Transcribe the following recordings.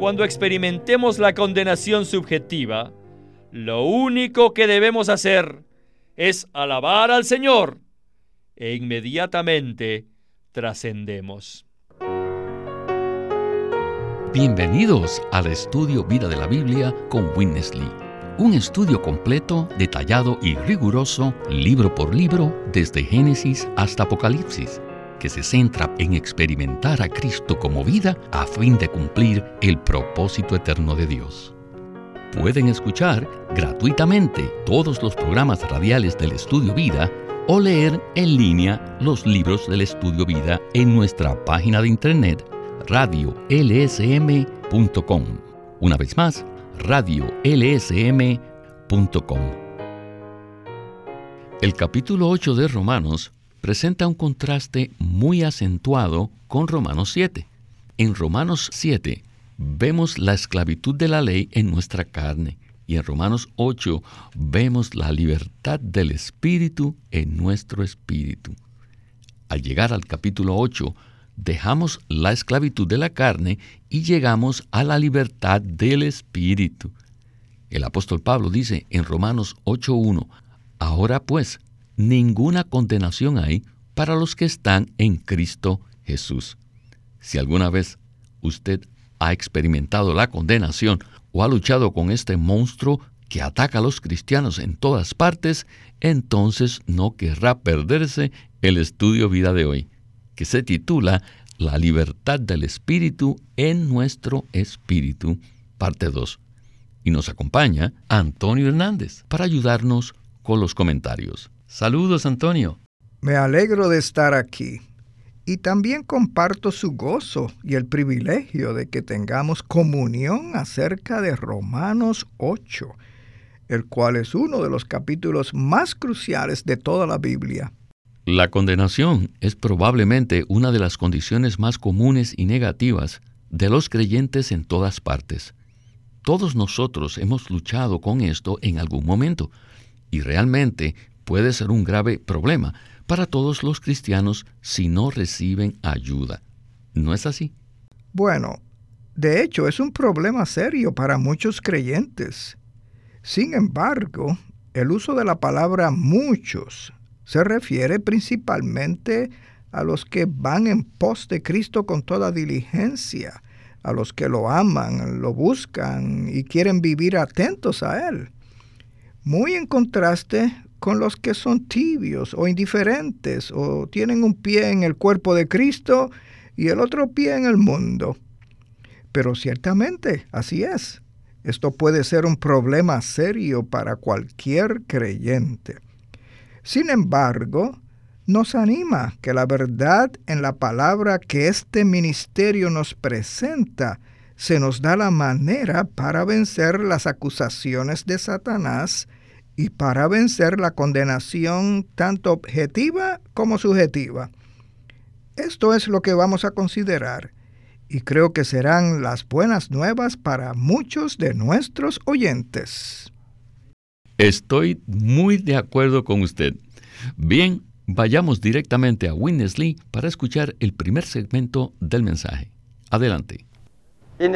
Cuando experimentemos la condenación subjetiva, lo único que debemos hacer es alabar al Señor e inmediatamente trascendemos. Bienvenidos al estudio Vida de la Biblia con Witness Lee. Un estudio completo, detallado y riguroso, libro por libro, desde Génesis hasta Apocalipsis, que se centra en experimentar a Cristo como vida a fin de cumplir el propósito eterno de Dios. Pueden escuchar gratuitamente todos los programas radiales del Estudio Vida o leer en línea los libros del Estudio Vida en nuestra página de internet radiolsm.com. Una vez más, radiolsm.com. El capítulo 8 de Romanos presenta un contraste muy acentuado con Romanos 7. En Romanos 7 vemos la esclavitud de la ley en nuestra carne y en Romanos 8 vemos la libertad del Espíritu en nuestro espíritu. Al llegar al capítulo 8, dejamos la esclavitud de la carne y llegamos a la libertad del Espíritu. El apóstol Pablo dice en Romanos 8.1, Ahora pues, ninguna condenación hay para los que están en Cristo Jesús. Si alguna vez usted ha experimentado la condenación o ha luchado con este monstruo que ataca a los cristianos en todas partes, entonces no querrá perderse el estudio vida de hoy que se titula La libertad del espíritu en nuestro espíritu, parte 2. Y nos acompaña Antonio Hernández para ayudarnos con los comentarios. Saludos, Antonio. Me alegro de estar aquí y también comparto su gozo y el privilegio de que tengamos comunión acerca de Romanos 8, el cual es uno de los capítulos más cruciales de toda la Biblia. La condenación es probablemente una de las condiciones más comunes y negativas de los creyentes en todas partes. Todos nosotros hemos luchado con esto en algún momento y realmente puede ser un grave problema para todos los cristianos si no reciben ayuda. ¿No es así? Bueno, de hecho es un problema serio para muchos creyentes. Sin embargo, el uso de la palabra muchos se refiere principalmente a los que van en pos de Cristo con toda diligencia, a los que lo aman, lo buscan y quieren vivir atentos a Él. Muy en contraste con los que son tibios o indiferentes o tienen un pie en el cuerpo de Cristo y el otro pie en el mundo. Pero ciertamente así es. Esto puede ser un problema serio para cualquier creyente. Sin embargo, nos anima que la verdad en la palabra que este ministerio nos presenta se nos da la manera para vencer las acusaciones de Satanás y para vencer la condenación tanto objetiva como subjetiva. Esto es lo que vamos a considerar y creo que serán las buenas nuevas para muchos de nuestros oyentes. Estoy muy de acuerdo con usted. Bien, vayamos directamente a Winnesley para escuchar el primer segmento del mensaje. Adelante. En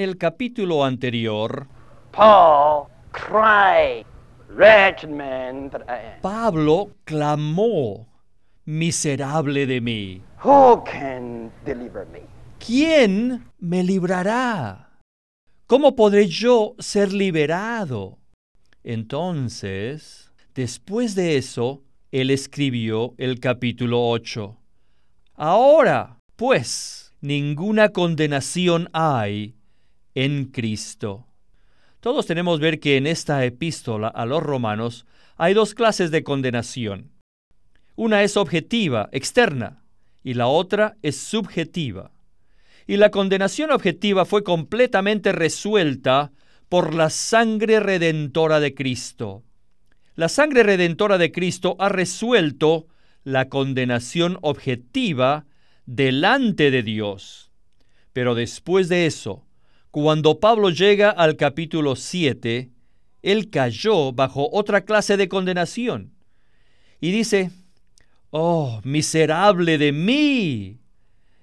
el capítulo anterior, Pablo clamó, miserable de mí. ¿Quién me librará? ¿Cómo podré yo ser liberado? Entonces, después de eso, él escribió el capítulo 8. Ahora, pues, ninguna condenación hay en Cristo. Todos tenemos ver que en esta epístola a los romanos hay dos clases de condenación. Una es objetiva, externa, y la otra es subjetiva y la condenación objetiva fue completamente resuelta por la sangre redentora de Cristo. La sangre redentora de Cristo ha resuelto la condenación objetiva delante de Dios. Pero después de eso, cuando Pablo llega al capítulo 7, él cayó bajo otra clase de condenación. Y dice, Oh, miserable de mí,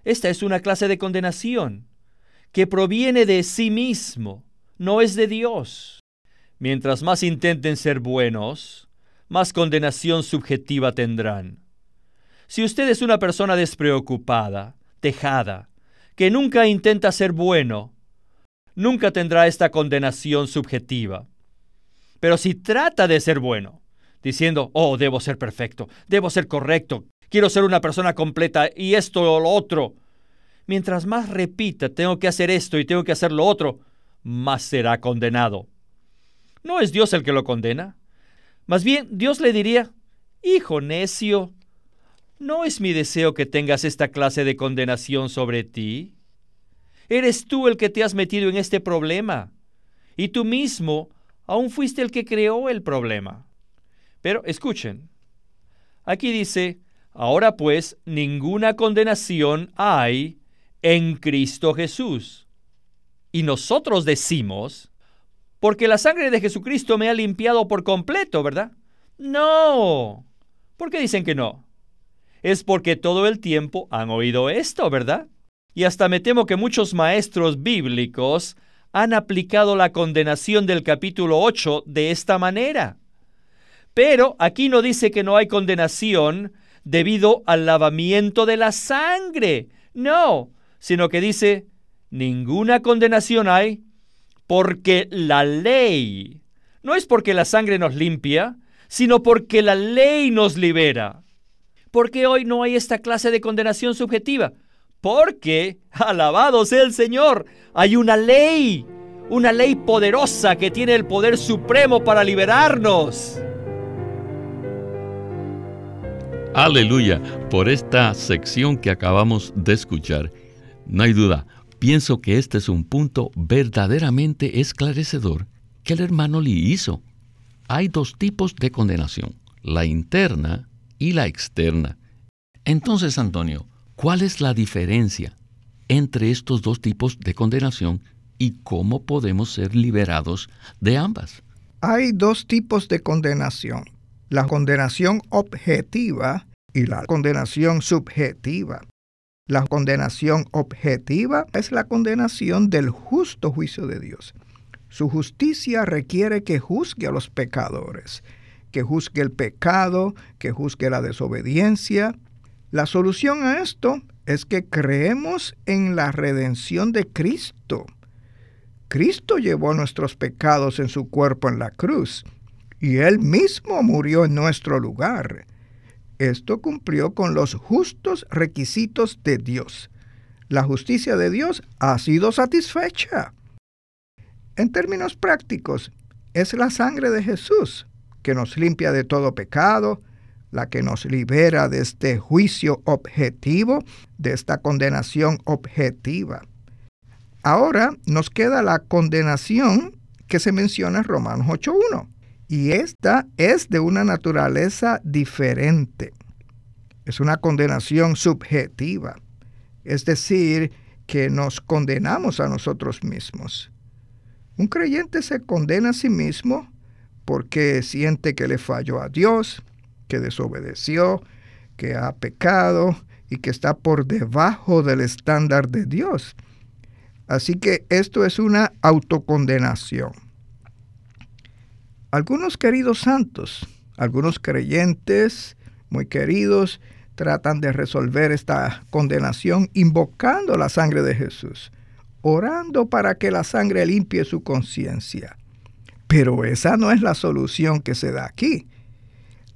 esta es una clase de condenación que proviene de sí mismo, no es de Dios. Mientras más intenten ser buenos, más condenación subjetiva tendrán. Si usted es una persona despreocupada, tejada, que nunca intenta ser bueno, nunca tendrá esta condenación subjetiva. Pero si trata de ser bueno, diciendo, oh, debo ser perfecto, debo ser correcto, quiero ser una persona completa y esto o lo otro, mientras más repita, tengo que hacer esto y tengo que hacer lo otro, más será condenado. No es Dios el que lo condena. Más bien, Dios le diría, Hijo necio, ¿no es mi deseo que tengas esta clase de condenación sobre ti? Eres tú el que te has metido en este problema, y tú mismo aún fuiste el que creó el problema. Pero escuchen, aquí dice, ahora pues ninguna condenación hay en Cristo Jesús. Y nosotros decimos, porque la sangre de Jesucristo me ha limpiado por completo, ¿verdad? No. ¿Por qué dicen que no? Es porque todo el tiempo han oído esto, ¿verdad? Y hasta me temo que muchos maestros bíblicos han aplicado la condenación del capítulo 8 de esta manera. Pero aquí no dice que no hay condenación debido al lavamiento de la sangre. No, sino que dice, ninguna condenación hay porque la ley, no es porque la sangre nos limpia, sino porque la ley nos libera. ¿Por qué hoy no hay esta clase de condenación subjetiva? Porque, alabado sea el Señor, hay una ley, una ley poderosa que tiene el poder supremo para liberarnos. Aleluya por esta sección que acabamos de escuchar. No hay duda, pienso que este es un punto verdaderamente esclarecedor que el hermano Lee hizo. Hay dos tipos de condenación, la interna y la externa. Entonces, Antonio, ¿cuál es la diferencia entre estos dos tipos de condenación y cómo podemos ser liberados de ambas? Hay dos tipos de condenación, la condenación objetiva y la condenación subjetiva. La condenación objetiva es la condenación del justo juicio de Dios. Su justicia requiere que juzgue a los pecadores, que juzgue el pecado, que juzgue la desobediencia. La solución a esto es que creemos en la redención de Cristo. Cristo llevó nuestros pecados en su cuerpo en la cruz y Él mismo murió en nuestro lugar. Esto cumplió con los justos requisitos de Dios. La justicia de Dios ha sido satisfecha. En términos prácticos, es la sangre de Jesús que nos limpia de todo pecado, la que nos libera de este juicio objetivo, de esta condenación objetiva. Ahora nos queda la condenación que se menciona en Romanos 8.1. Y esta es de una naturaleza diferente. Es una condenación subjetiva. Es decir, que nos condenamos a nosotros mismos. Un creyente se condena a sí mismo porque siente que le falló a Dios, que desobedeció, que ha pecado y que está por debajo del estándar de Dios. Así que esto es una autocondenación. Algunos queridos santos, algunos creyentes muy queridos, tratan de resolver esta condenación invocando la sangre de Jesús, orando para que la sangre limpie su conciencia. Pero esa no es la solución que se da aquí.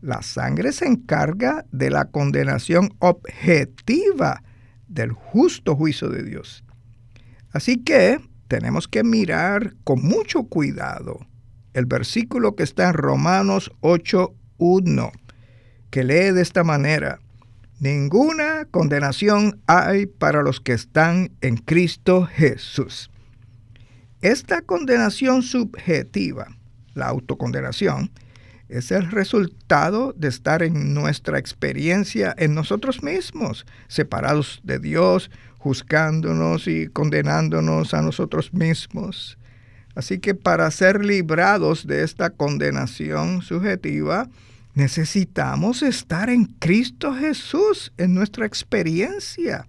La sangre se encarga de la condenación objetiva del justo juicio de Dios. Así que tenemos que mirar con mucho cuidado el versículo que está en Romanos 8.1, que lee de esta manera, ninguna condenación hay para los que están en Cristo Jesús. Esta condenación subjetiva, la autocondenación, es el resultado de estar en nuestra experiencia en nosotros mismos, separados de Dios, juzgándonos y condenándonos a nosotros mismos. Así que para ser librados de esta condenación subjetiva, necesitamos estar en Cristo Jesús, en nuestra experiencia,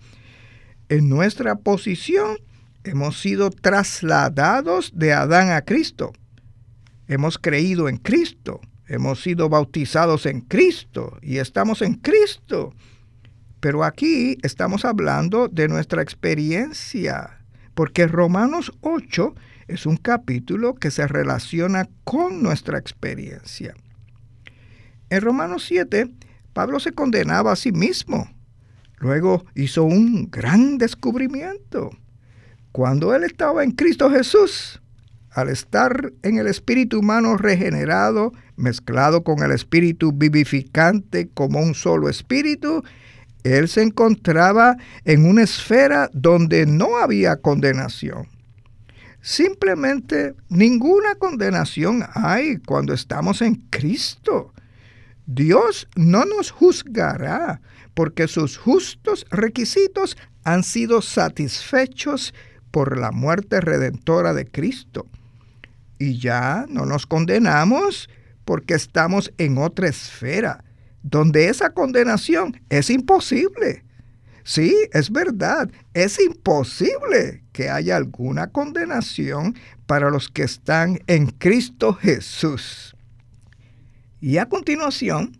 en nuestra posición hemos sido trasladados de Adán a Cristo. Hemos creído en Cristo, hemos sido bautizados en Cristo y estamos en Cristo. Pero aquí estamos hablando de nuestra experiencia, porque Romanos 8 es un capítulo que se relaciona con nuestra experiencia. En Romanos 7, Pablo se condenaba a sí mismo. Luego hizo un gran descubrimiento. Cuando él estaba en Cristo Jesús, al estar en el espíritu humano regenerado, mezclado con el espíritu vivificante como un solo espíritu, él se encontraba en una esfera donde no había condenación. Simplemente ninguna condenación hay cuando estamos en Cristo. Dios no nos juzgará porque sus justos requisitos han sido satisfechos por la muerte redentora de Cristo. Y ya no nos condenamos porque estamos en otra esfera donde esa condenación es imposible. Sí, es verdad, es imposible que haya alguna condenación para los que están en Cristo Jesús. Y a continuación,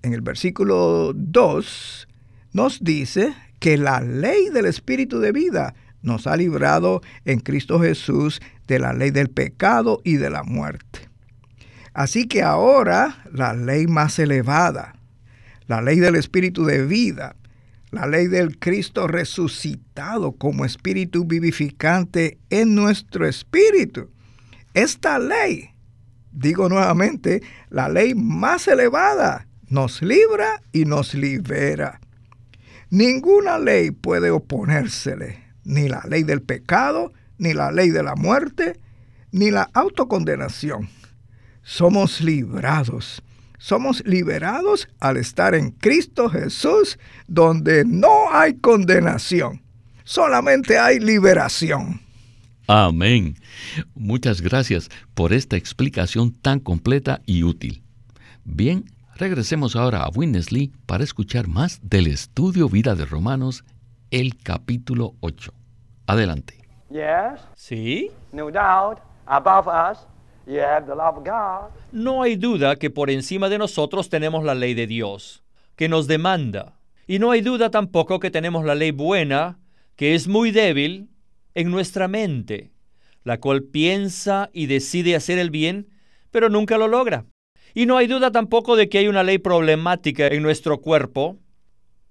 en el versículo 2, nos dice que la ley del Espíritu de vida nos ha librado en Cristo Jesús de la ley del pecado y de la muerte. Así que ahora la ley más elevada, la ley del Espíritu de vida, la ley del Cristo resucitado como Espíritu vivificante en nuestro espíritu. Esta ley, digo nuevamente, la ley más elevada, nos libra y nos libera. Ninguna ley puede oponérsele, ni la ley del pecado, ni la ley de la muerte, ni la autocondenación. Somos librados somos liberados al estar en Cristo Jesús, donde no hay condenación, solamente hay liberación. Amén. Muchas gracias por esta explicación tan completa y útil. Bien, regresemos ahora a Winnesley para escuchar más del estudio Vida de Romanos, el capítulo 8. Adelante. Sí. No doubt above us no hay duda que por encima de nosotros tenemos la ley de Dios, que nos demanda. Y no hay duda tampoco que tenemos la ley buena, que es muy débil en nuestra mente, la cual piensa y decide hacer el bien, pero nunca lo logra. Y no hay duda tampoco de que hay una ley problemática en nuestro cuerpo,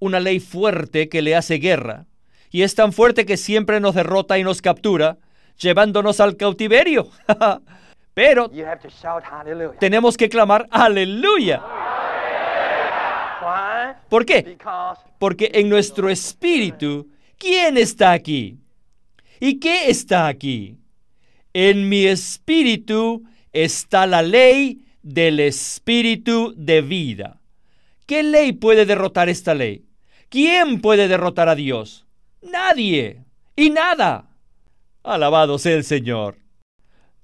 una ley fuerte que le hace guerra, y es tan fuerte que siempre nos derrota y nos captura, llevándonos al cautiverio. Pero tenemos que clamar aleluya. ¿Por qué? Porque en nuestro espíritu, ¿quién está aquí? ¿Y qué está aquí? En mi espíritu está la ley del espíritu de vida. ¿Qué ley puede derrotar esta ley? ¿Quién puede derrotar a Dios? Nadie y nada. Alabado sea el Señor.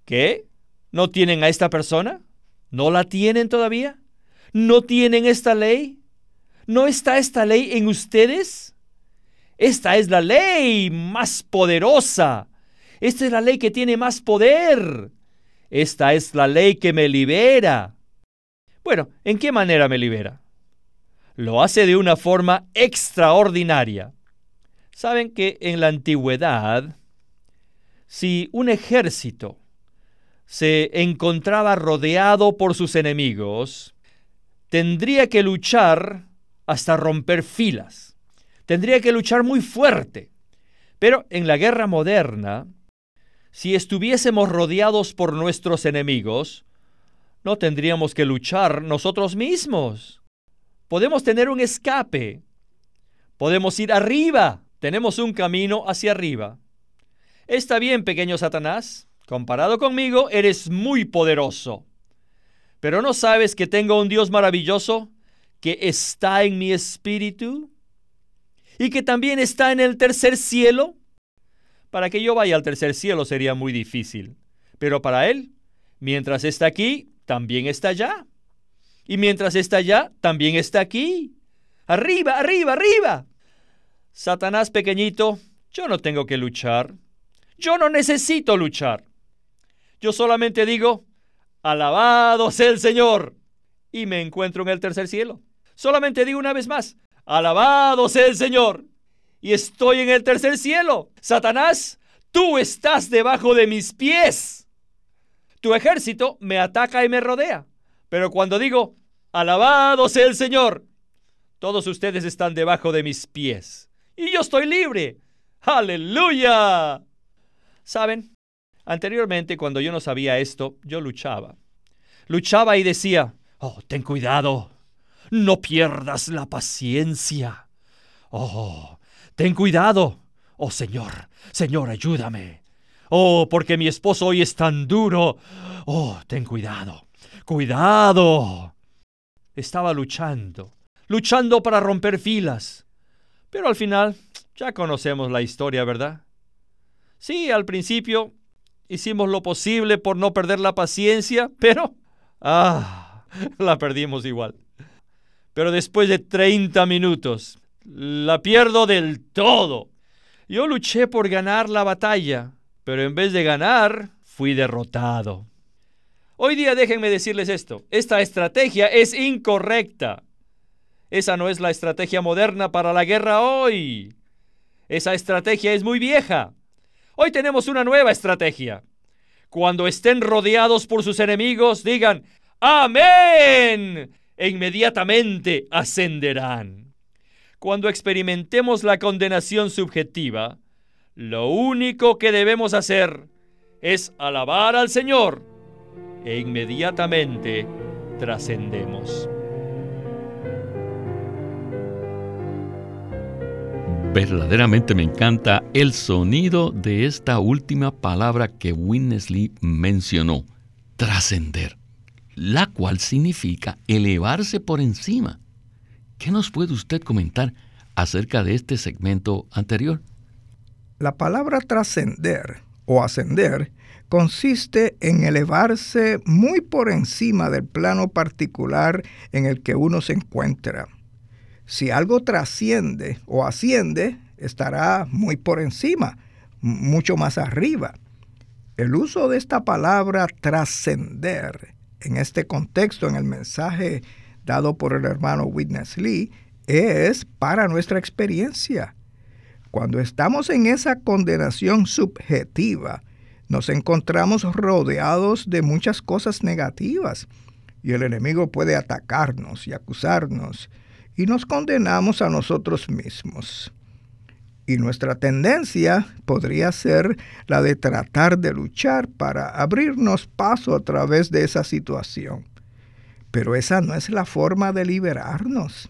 ¿Qué? ¿No tienen a esta persona? ¿No la tienen todavía? ¿No tienen esta ley? ¿No está esta ley en ustedes? Esta es la ley más poderosa. Esta es la ley que tiene más poder. Esta es la ley que me libera. Bueno, ¿en qué manera me libera? Lo hace de una forma extraordinaria. Saben que en la antigüedad, si un ejército se encontraba rodeado por sus enemigos, tendría que luchar hasta romper filas. Tendría que luchar muy fuerte. Pero en la guerra moderna, si estuviésemos rodeados por nuestros enemigos, no tendríamos que luchar nosotros mismos. Podemos tener un escape. Podemos ir arriba. Tenemos un camino hacia arriba. Está bien, pequeño Satanás. Comparado conmigo, eres muy poderoso. Pero ¿no sabes que tengo un Dios maravilloso que está en mi espíritu? Y que también está en el tercer cielo. Para que yo vaya al tercer cielo sería muy difícil. Pero para Él, mientras está aquí, también está allá. Y mientras está allá, también está aquí. Arriba, arriba, arriba. Satanás pequeñito, yo no tengo que luchar. Yo no necesito luchar. Yo solamente digo, alabado sea el Señor. Y me encuentro en el tercer cielo. Solamente digo una vez más, alabado sea el Señor. Y estoy en el tercer cielo. Satanás, tú estás debajo de mis pies. Tu ejército me ataca y me rodea. Pero cuando digo, alabado sea el Señor, todos ustedes están debajo de mis pies. Y yo estoy libre. Aleluya. ¿Saben? Anteriormente, cuando yo no sabía esto, yo luchaba. Luchaba y decía, oh, ten cuidado. No pierdas la paciencia. Oh, ten cuidado. Oh, Señor, Señor, ayúdame. Oh, porque mi esposo hoy es tan duro. Oh, ten cuidado. Cuidado. Estaba luchando, luchando para romper filas. Pero al final, ya conocemos la historia, ¿verdad? Sí, al principio hicimos lo posible por no perder la paciencia, pero... Ah, la perdimos igual. Pero después de 30 minutos, la pierdo del todo. Yo luché por ganar la batalla, pero en vez de ganar, fui derrotado. Hoy día déjenme decirles esto, esta estrategia es incorrecta. Esa no es la estrategia moderna para la guerra hoy. Esa estrategia es muy vieja. Hoy tenemos una nueva estrategia. Cuando estén rodeados por sus enemigos, digan, Amén. E inmediatamente ascenderán. Cuando experimentemos la condenación subjetiva, lo único que debemos hacer es alabar al Señor e inmediatamente trascendemos. Verdaderamente me encanta el sonido de esta última palabra que Winnesley mencionó, trascender, la cual significa elevarse por encima. ¿Qué nos puede usted comentar acerca de este segmento anterior? La palabra trascender o ascender consiste en elevarse muy por encima del plano particular en el que uno se encuentra. Si algo trasciende o asciende, estará muy por encima, mucho más arriba. El uso de esta palabra trascender en este contexto, en el mensaje dado por el hermano Witness Lee, es para nuestra experiencia. Cuando estamos en esa condenación subjetiva, nos encontramos rodeados de muchas cosas negativas y el enemigo puede atacarnos y acusarnos y nos condenamos a nosotros mismos. Y nuestra tendencia podría ser la de tratar de luchar para abrirnos paso a través de esa situación. Pero esa no es la forma de liberarnos.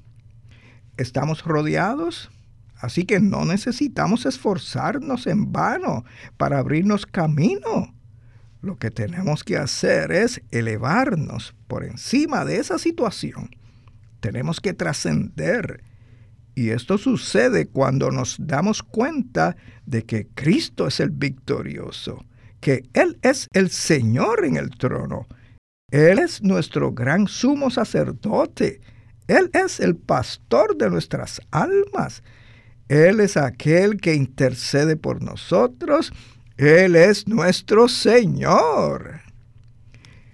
Estamos rodeados Así que no necesitamos esforzarnos en vano para abrirnos camino. Lo que tenemos que hacer es elevarnos por encima de esa situación. Tenemos que trascender. Y esto sucede cuando nos damos cuenta de que Cristo es el victorioso, que Él es el Señor en el trono. Él es nuestro gran sumo sacerdote. Él es el pastor de nuestras almas. Él es aquel que intercede por nosotros. Él es nuestro Señor.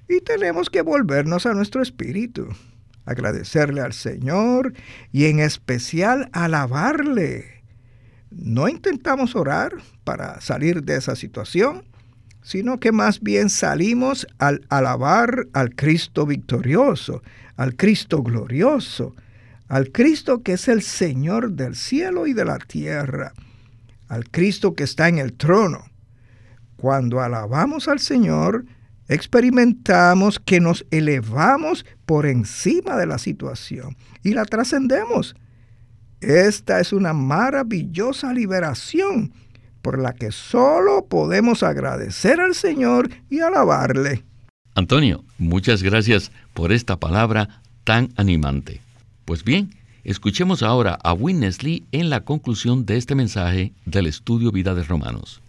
Y tenemos que volvernos a nuestro espíritu, agradecerle al Señor y en especial alabarle. No intentamos orar para salir de esa situación, sino que más bien salimos al alabar al Cristo victorioso, al Cristo glorioso, al Cristo que es el Señor del cielo y de la tierra, al Cristo que está en el trono. Cuando alabamos al Señor, experimentamos que nos elevamos por encima de la situación y la trascendemos. Esta es una maravillosa liberación por la que solo podemos agradecer al Señor y alabarle. Antonio, muchas gracias por esta palabra tan animante. Pues bien, escuchemos ahora a Witness Lee en la conclusión de este mensaje del estudio Vida de Romanos.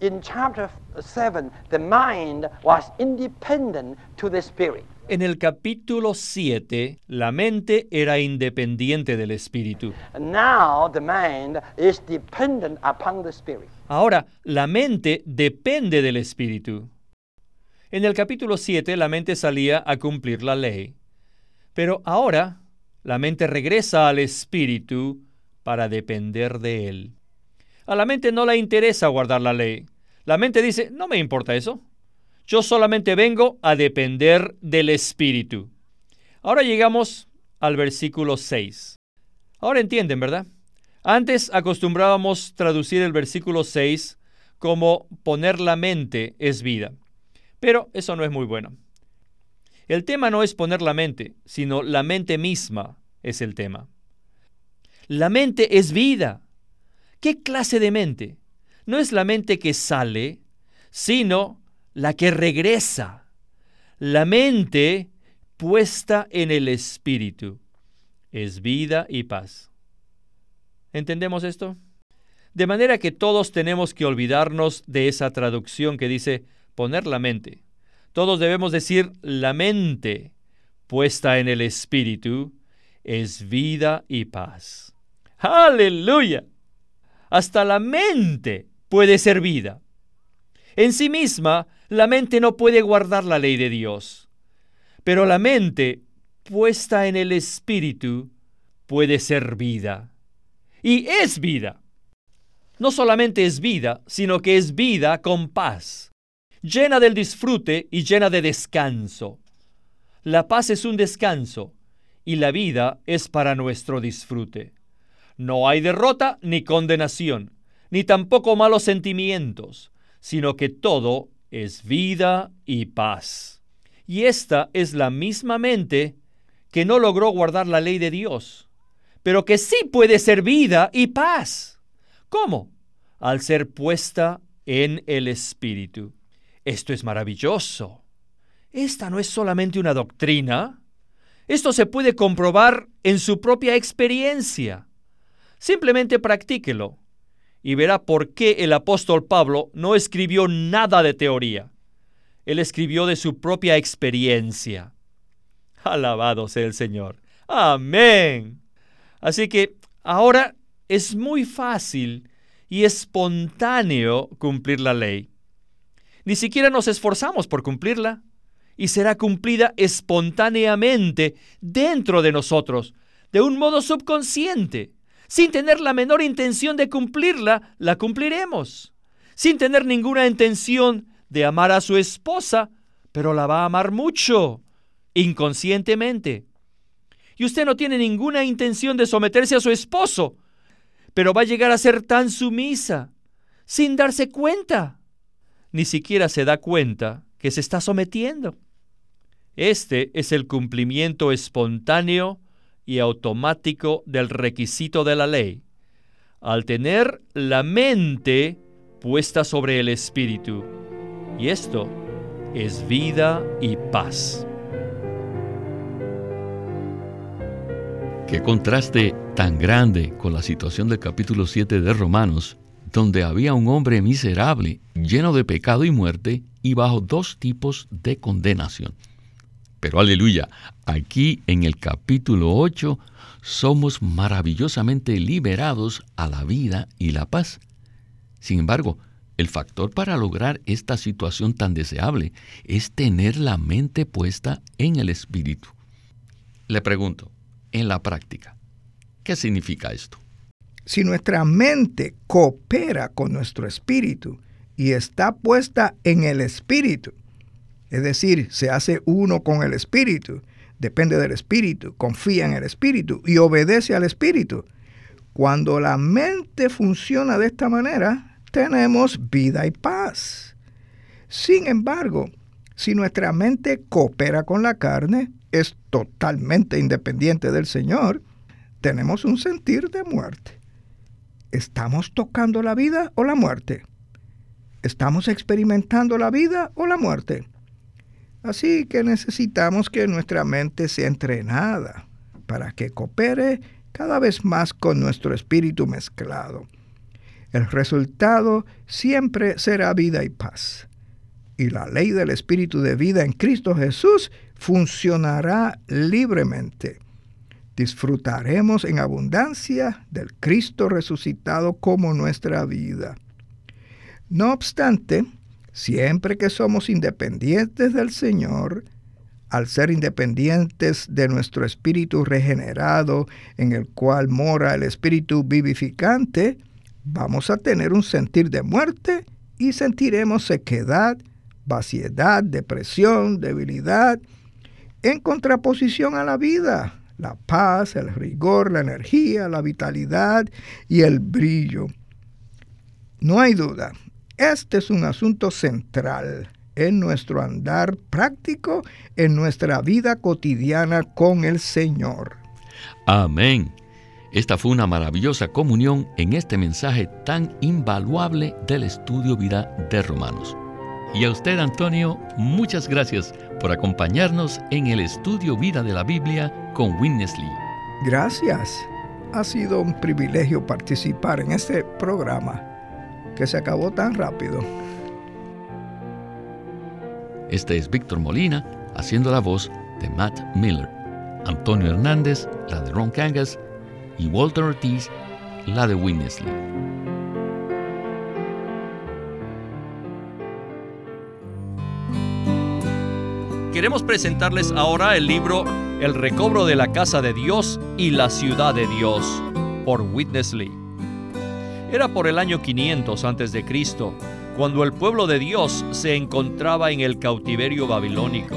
In chapter 7, the mind was independent to the spirit. En el capítulo 7, la mente era independiente del espíritu. Now the mind is dependent upon the spirit. Ahora, la mente depende del espíritu. En el capítulo 7, la mente salía a cumplir la ley. Pero ahora, la mente regresa al espíritu para depender de él. A la mente no le interesa guardar la ley. La mente dice, no me importa eso. Yo solamente vengo a depender del Espíritu. Ahora llegamos al versículo 6. Ahora entienden, ¿verdad? Antes acostumbrábamos traducir el versículo 6 como poner la mente es vida. Pero eso no es muy bueno. El tema no es poner la mente, sino la mente misma es el tema. La mente es vida. ¿Qué clase de mente? No es la mente que sale, sino la que regresa. La mente puesta en el espíritu es vida y paz. ¿Entendemos esto? De manera que todos tenemos que olvidarnos de esa traducción que dice poner la mente. Todos debemos decir la mente puesta en el espíritu es vida y paz. Aleluya. Hasta la mente puede ser vida. En sí misma, la mente no puede guardar la ley de Dios. Pero la mente, puesta en el Espíritu, puede ser vida. Y es vida. No solamente es vida, sino que es vida con paz, llena del disfrute y llena de descanso. La paz es un descanso y la vida es para nuestro disfrute. No hay derrota ni condenación, ni tampoco malos sentimientos, sino que todo es vida y paz. Y esta es la misma mente que no logró guardar la ley de Dios, pero que sí puede ser vida y paz. ¿Cómo? Al ser puesta en el Espíritu. Esto es maravilloso. Esta no es solamente una doctrina. Esto se puede comprobar en su propia experiencia. Simplemente practíquelo y verá por qué el apóstol Pablo no escribió nada de teoría. Él escribió de su propia experiencia. Alabado sea el Señor. Amén. Así que ahora es muy fácil y espontáneo cumplir la ley. Ni siquiera nos esforzamos por cumplirla y será cumplida espontáneamente dentro de nosotros, de un modo subconsciente. Sin tener la menor intención de cumplirla, la cumpliremos. Sin tener ninguna intención de amar a su esposa, pero la va a amar mucho, inconscientemente. Y usted no tiene ninguna intención de someterse a su esposo, pero va a llegar a ser tan sumisa, sin darse cuenta. Ni siquiera se da cuenta que se está sometiendo. Este es el cumplimiento espontáneo y automático del requisito de la ley, al tener la mente puesta sobre el espíritu. Y esto es vida y paz. Qué contraste tan grande con la situación del capítulo 7 de Romanos, donde había un hombre miserable, lleno de pecado y muerte, y bajo dos tipos de condenación. Pero aleluya, aquí en el capítulo 8 somos maravillosamente liberados a la vida y la paz. Sin embargo, el factor para lograr esta situación tan deseable es tener la mente puesta en el espíritu. Le pregunto, en la práctica, ¿qué significa esto? Si nuestra mente coopera con nuestro espíritu y está puesta en el espíritu, es decir, se hace uno con el Espíritu, depende del Espíritu, confía en el Espíritu y obedece al Espíritu. Cuando la mente funciona de esta manera, tenemos vida y paz. Sin embargo, si nuestra mente coopera con la carne, es totalmente independiente del Señor, tenemos un sentir de muerte. ¿Estamos tocando la vida o la muerte? ¿Estamos experimentando la vida o la muerte? Así que necesitamos que nuestra mente sea entrenada para que coopere cada vez más con nuestro espíritu mezclado. El resultado siempre será vida y paz. Y la ley del espíritu de vida en Cristo Jesús funcionará libremente. Disfrutaremos en abundancia del Cristo resucitado como nuestra vida. No obstante, siempre que somos independientes del Señor, al ser independientes de nuestro espíritu regenerado, en el cual mora el espíritu vivificante, vamos a tener un sentir de muerte y sentiremos sequedad, vaciedad, depresión, debilidad, en contraposición a la vida, la paz, el rigor, la energía, la vitalidad y el brillo. No hay duda, este es un asunto central en nuestro andar práctico, en nuestra vida cotidiana con el Señor. Amén. Esta fue una maravillosa comunión en este mensaje tan invaluable del estudio vida de Romanos. Y a usted, Antonio, muchas gracias por acompañarnos en el estudio vida de la Biblia con Winnesley. Gracias. Ha sido un privilegio participar en este programa que se acabó tan rápido. Este es Víctor Molina haciendo la voz de Matt Miller, Antonio Hernández, la de Ron Cangas y Walter Ortiz, la de Winnesley. Queremos presentarles ahora el libro El recobro de la casa de Dios y la ciudad de Dios por Witness Lee. Era por el año 500 a.C., cuando el pueblo de Dios se encontraba en el cautiverio babilónico,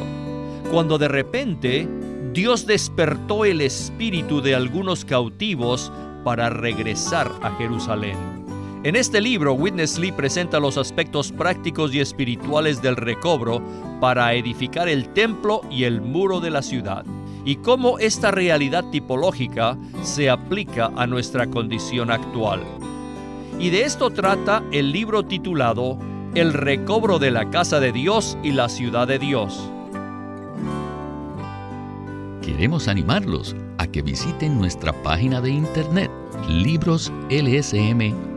cuando de repente Dios despertó el espíritu de algunos cautivos para regresar a Jerusalén. En este libro, Witness Lee presenta los aspectos prácticos y espirituales del recobro para edificar el templo y el muro de la ciudad, y cómo esta realidad tipológica se aplica a nuestra condición actual. Y de esto trata el libro titulado El recobro de la casa de Dios y la ciudad de Dios queremos animarlos a que visiten nuestra página de internet libroslsm.com.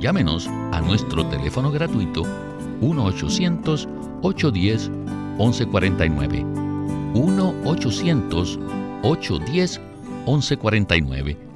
Llámenos a nuestro teléfono gratuito 1-800-810-1149. 1-800-810-1149